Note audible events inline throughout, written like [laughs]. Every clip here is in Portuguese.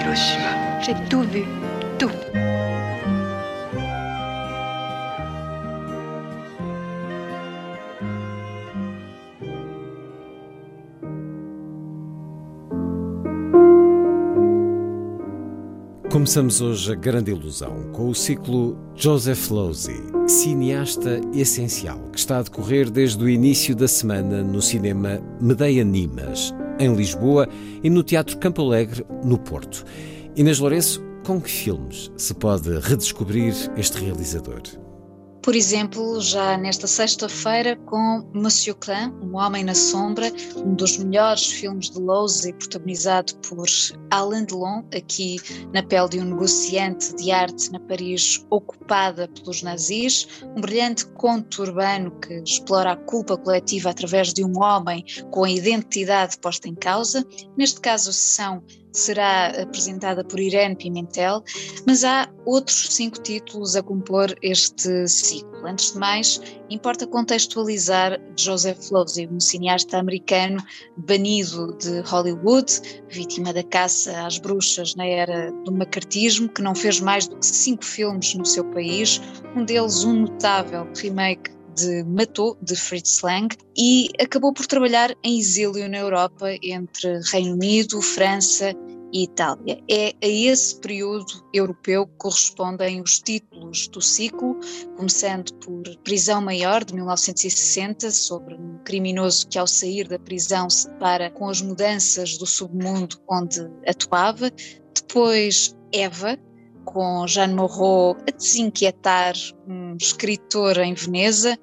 Hiroshima. J'ai tout vu, tout. Começamos hoje a grande ilusão com o ciclo Joseph Losey, cineasta essencial, que está a decorrer desde o início da semana no cinema Medeia Nimas, em Lisboa, e no Teatro Campo Alegre, no Porto. Inês Lourenço, com que filmes se pode redescobrir este realizador? Por exemplo, já nesta sexta-feira com Monsieur Klein, Um Homem na Sombra, um dos melhores filmes de Lowes protagonizado por Alain Delon, aqui na pele de um negociante de arte na Paris ocupada pelos nazis, um brilhante conto urbano que explora a culpa coletiva através de um homem com a identidade posta em causa, neste caso sessão será apresentada por Irene Pimentel, mas há outros cinco títulos a compor este ciclo. Antes de mais, importa contextualizar Joseph Losey, um cineasta americano banido de Hollywood, vítima da caça às bruxas na era do macartismo, que não fez mais do que cinco filmes no seu país, um deles um notável remake de Matou, de Fritz Lang, e acabou por trabalhar em exílio na Europa entre Reino Unido, França e Itália. É a esse período europeu que correspondem os títulos do ciclo, começando por Prisão Maior, de 1960, sobre um criminoso que ao sair da prisão se depara com as mudanças do submundo onde atuava. Depois Eva, com Jean Moreau a desinquietar um escritor em Veneza.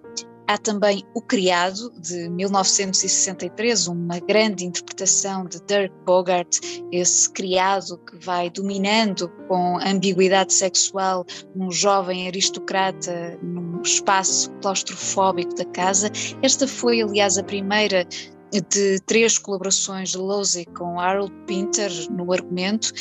Há também O Criado, de 1963, uma grande interpretação de Dirk Bogart, esse criado que vai dominando com ambiguidade sexual um jovem aristocrata num espaço claustrofóbico da casa. Esta foi, aliás, a primeira de três colaborações de Losey com Harold Pinter no argumento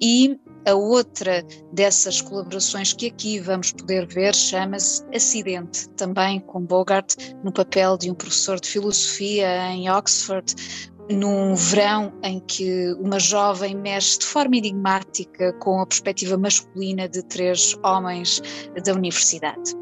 e a outra dessas colaborações que aqui vamos poder ver chama-se Acidente, também com Bogart no papel de um professor de filosofia em Oxford, num verão em que uma jovem mexe de forma enigmática com a perspectiva masculina de três homens da universidade.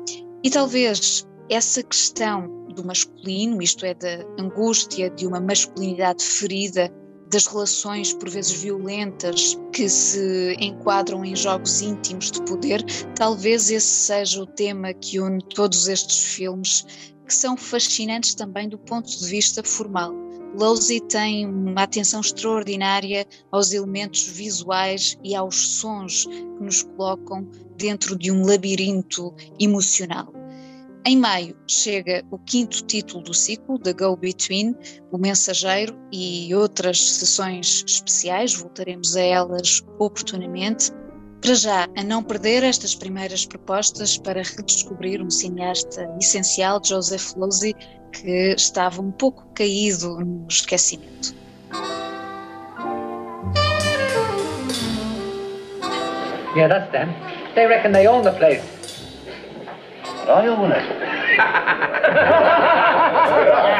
E talvez essa questão do masculino, isto é, da angústia de uma masculinidade ferida, das relações por vezes violentas que se enquadram em jogos íntimos de poder, talvez esse seja o tema que une todos estes filmes, que são fascinantes também do ponto de vista formal. Losey tem uma atenção extraordinária aos elementos visuais e aos sons que nos colocam dentro de um labirinto emocional. Em maio chega o quinto título do ciclo, The Go Between, O Mensageiro e outras sessões especiais, voltaremos a elas oportunamente. Para já, a não perder estas primeiras propostas para redescobrir um cineasta essencial, Joseph Losey, que estava um pouco caído no esquecimento. Yeah, that's them. They reckon they own the place. [laughs] I own it.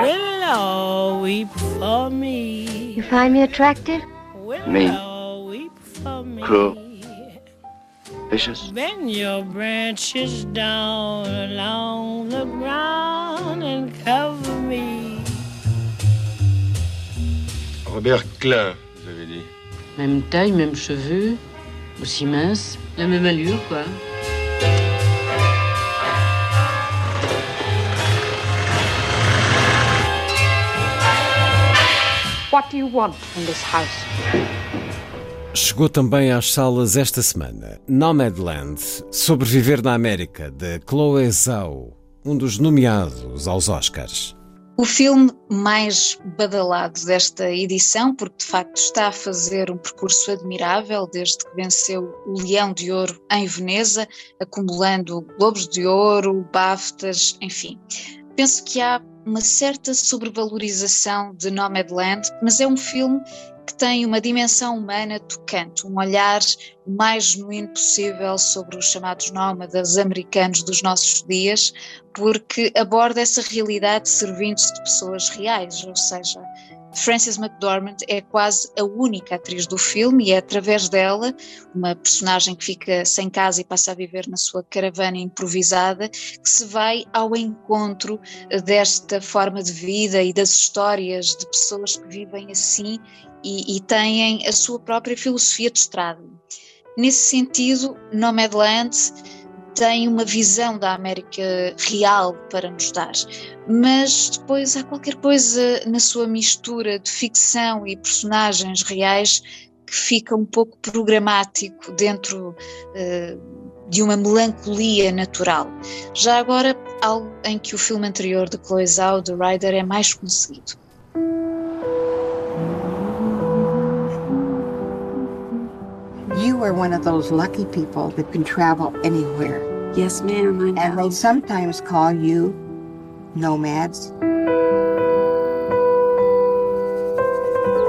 Willow, weep for me? You find me attractive? Willow, weep for me? Cruel. Vicious. Bend your branches down along the ground and cover me. Robert Klein, vous avez dit. Même taille, même cheveux, aussi mince, la même allure, quoi. What do you want from this house? Chegou também às salas esta semana Nomadland, Sobreviver na América, de Chloe Zhao, um dos nomeados aos Oscars. O filme mais badalado desta edição, porque de facto está a fazer um percurso admirável desde que venceu o Leão de Ouro em Veneza, acumulando Globos de Ouro, BAFTAs, enfim. Penso que há uma certa sobrevalorização de Nomadland, mas é um filme que tem uma dimensão humana tocante, um olhar mais genuíno possível sobre os chamados nómadas americanos dos nossos dias, porque aborda essa realidade servindo-se de pessoas reais, ou seja, Frances McDormand é quase a única atriz do filme e é através dela, uma personagem que fica sem casa e passa a viver na sua caravana improvisada, que se vai ao encontro desta forma de vida e das histórias de pessoas que vivem assim e, e têm a sua própria filosofia de estrada. Nesse sentido, Nomadland tem uma visão da América real para nos dar, mas depois há qualquer coisa na sua mistura de ficção e personagens reais que fica um pouco programático dentro uh, de uma melancolia natural. Já agora, algo em que o filme anterior de Chloe Zhao, The Rider, é mais conseguido. You are one of those lucky people that can travel anywhere. Yes, ma'am, I know. And they sometimes call you nomads.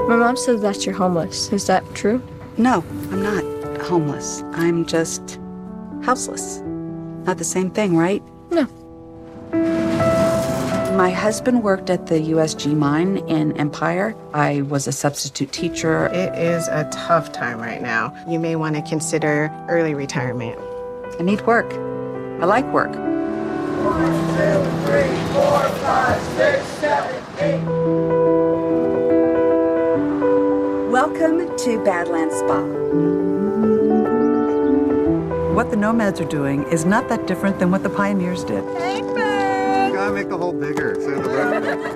My mom says that you're homeless. Is that true? No, I'm not homeless. I'm just houseless. Not the same thing, right? No. My husband worked at the USG mine in Empire. I was a substitute teacher. It is a tough time right now. You may want to consider early retirement. I need work. I like work. One, two, three, four, five, six, seven, eight. Welcome to Badlands Spa. What the nomads are doing is not that different than what the pioneers did. Gotta make the hole bigger.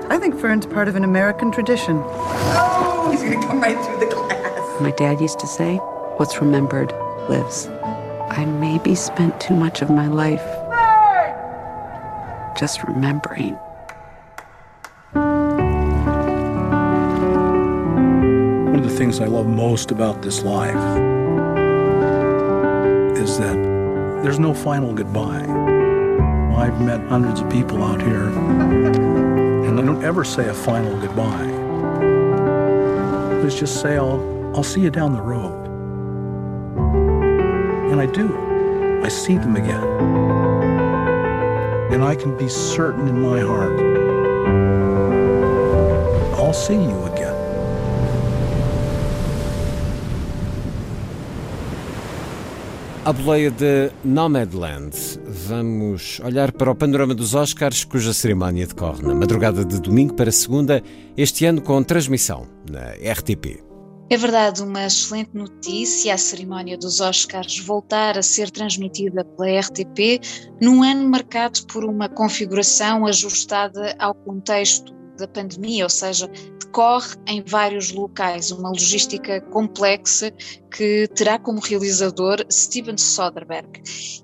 I think Fern's part of an American tradition. Oh, he's gonna come right through the glass. My dad used to say, What's remembered lives. I maybe spent too much of my life just remembering. One of the things I love most about this life is that there's no final goodbye. I've met hundreds of people out here, and I don't ever say a final goodbye. Let's just say I'll, I'll see you down the road. And I do. I see them again. And I can be certain in my heart I'll see you again. À boleia de Nomadland, vamos olhar para o panorama dos Oscars, cuja cerimónia decorre na madrugada de domingo para segunda, este ano com transmissão na RTP. É verdade, uma excelente notícia a cerimónia dos Oscars voltar a ser transmitida pela RTP num ano marcado por uma configuração ajustada ao contexto da pandemia, ou seja, decorre em vários locais, uma logística complexa que terá como realizador Steven Soderbergh.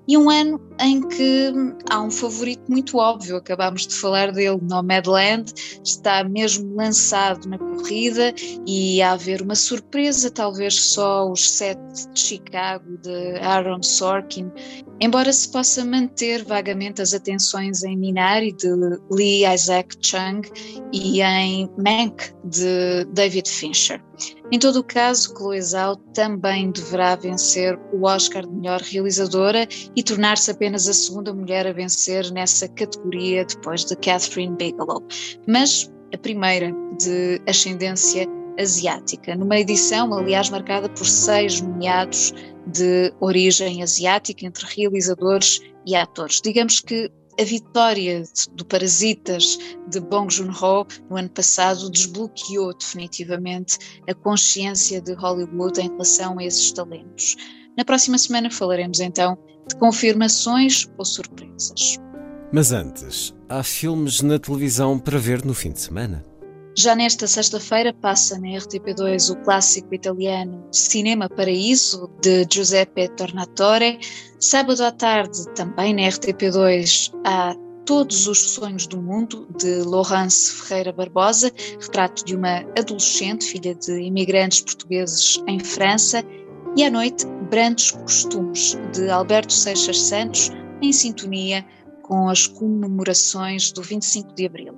E um ano em que há um favorito muito óbvio, acabámos de falar dele, Nomadland, está mesmo lançado na corrida e a haver uma surpresa, talvez só os sete de Chicago de Aaron Sorkin, embora se possa manter vagamente as atenções em Minari de Lee Isaac Chung e em Mank de David Fincher. Em todo o caso, Chloe Zhao também deverá vencer o Oscar de melhor realizadora e tornar-se apenas a segunda mulher a vencer nessa categoria depois de Catherine Bigelow, mas a primeira de ascendência asiática, numa edição, aliás, marcada por seis nomeados de origem asiática entre realizadores e atores. Digamos que a vitória do Parasitas de Bong Joon-ho no ano passado desbloqueou definitivamente a consciência de Hollywood em relação a esses talentos. Na próxima semana falaremos então de confirmações ou surpresas. Mas antes, há filmes na televisão para ver no fim de semana. Já nesta sexta-feira passa na RTP2 o clássico italiano Cinema Paraíso de Giuseppe Tornatore. Sábado à tarde, também na RTP2, há Todos os Sonhos do Mundo, de Laurence Ferreira Barbosa, retrato de uma adolescente, filha de imigrantes portugueses em França, e à noite, Brandos Costumes, de Alberto Seixas Santos, em sintonia com as comemorações do 25 de Abril.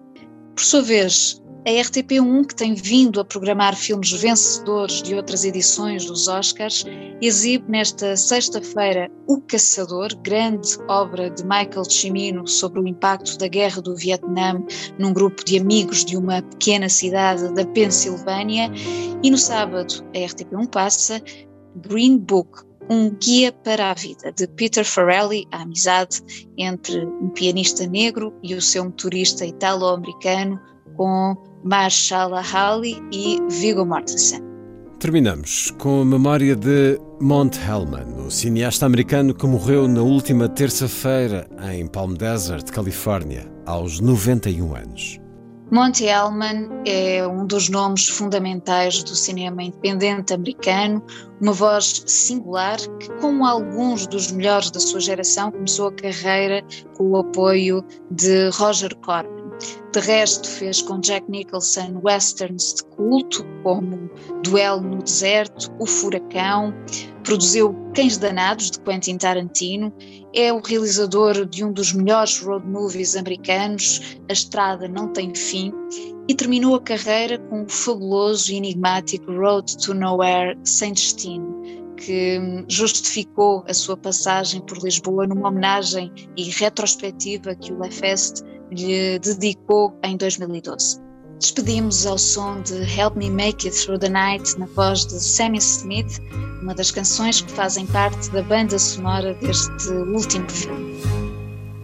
Por sua vez, a RTP1, que tem vindo a programar filmes vencedores de outras edições dos Oscars, exibe nesta sexta-feira O Caçador, grande obra de Michael Cimino sobre o impacto da guerra do Vietnã num grupo de amigos de uma pequena cidade da Pensilvânia. E no sábado, a RTP1 passa Green Book, um guia para a vida, de Peter Farrelly, a amizade entre um pianista negro e o seu motorista italo-americano, com Marshala Ali e Viggo Mortensen. Terminamos com a memória de Mont Hellman, o cineasta americano que morreu na última terça-feira em Palm Desert, Califórnia, aos 91 anos. Monty Hellman é um dos nomes fundamentais do cinema independente americano, uma voz singular que, como alguns dos melhores da sua geração, começou a carreira com o apoio de Roger Corman. De resto, fez com Jack Nicholson westerns de culto, como Duelo no Deserto, O Furacão, produziu Cães Danados, de Quentin Tarantino, é o realizador de um dos melhores road movies americanos, A Estrada Não Tem Fim, e terminou a carreira com o fabuloso e enigmático Road to Nowhere Sem Destino, que justificou a sua passagem por Lisboa numa homenagem e retrospectiva que o Lefest lhe dedicou em 2012. Despedimos ao som de Help Me Make It Through the Night na voz de Sammy Smith, uma das canções que fazem parte da banda sonora deste último filme.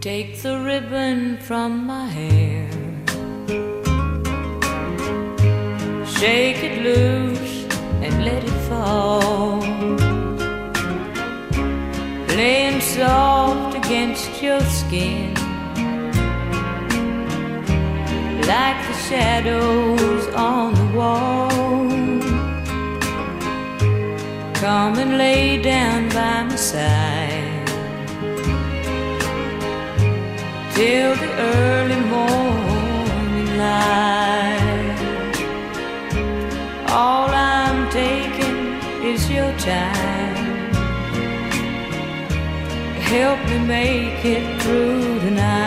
Take the ribbon from my hair. Shake it loose and let it fall. Laying soft against your skin. Like the shadows on the wall. Come and lay down by my side till the early morning light. All I'm taking is your time. Help me make it through the night.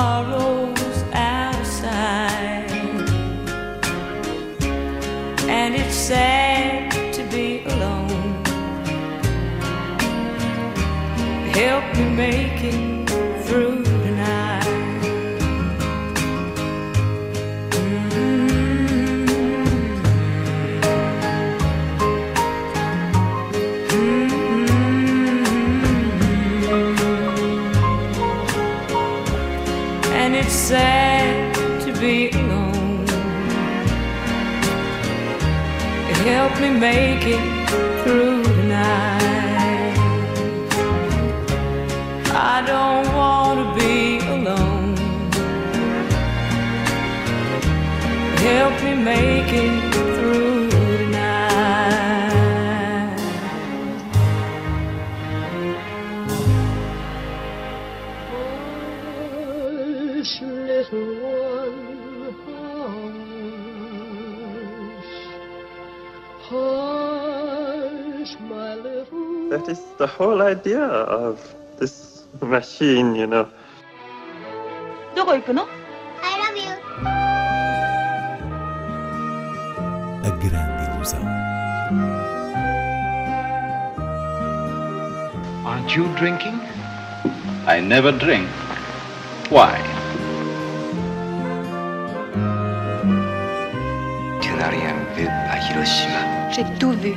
And tomorrow's outside. And it's sad to be alone. Help me make Help me make it through the night. I don't want to be alone. Help me make it That is the whole idea of this machine, you know. どこ行くの I love you. A grande ilusão. Aren't you drinking? I never drink. Why? Tu n'as rien vu à Hiroshima. J'ai tout vu.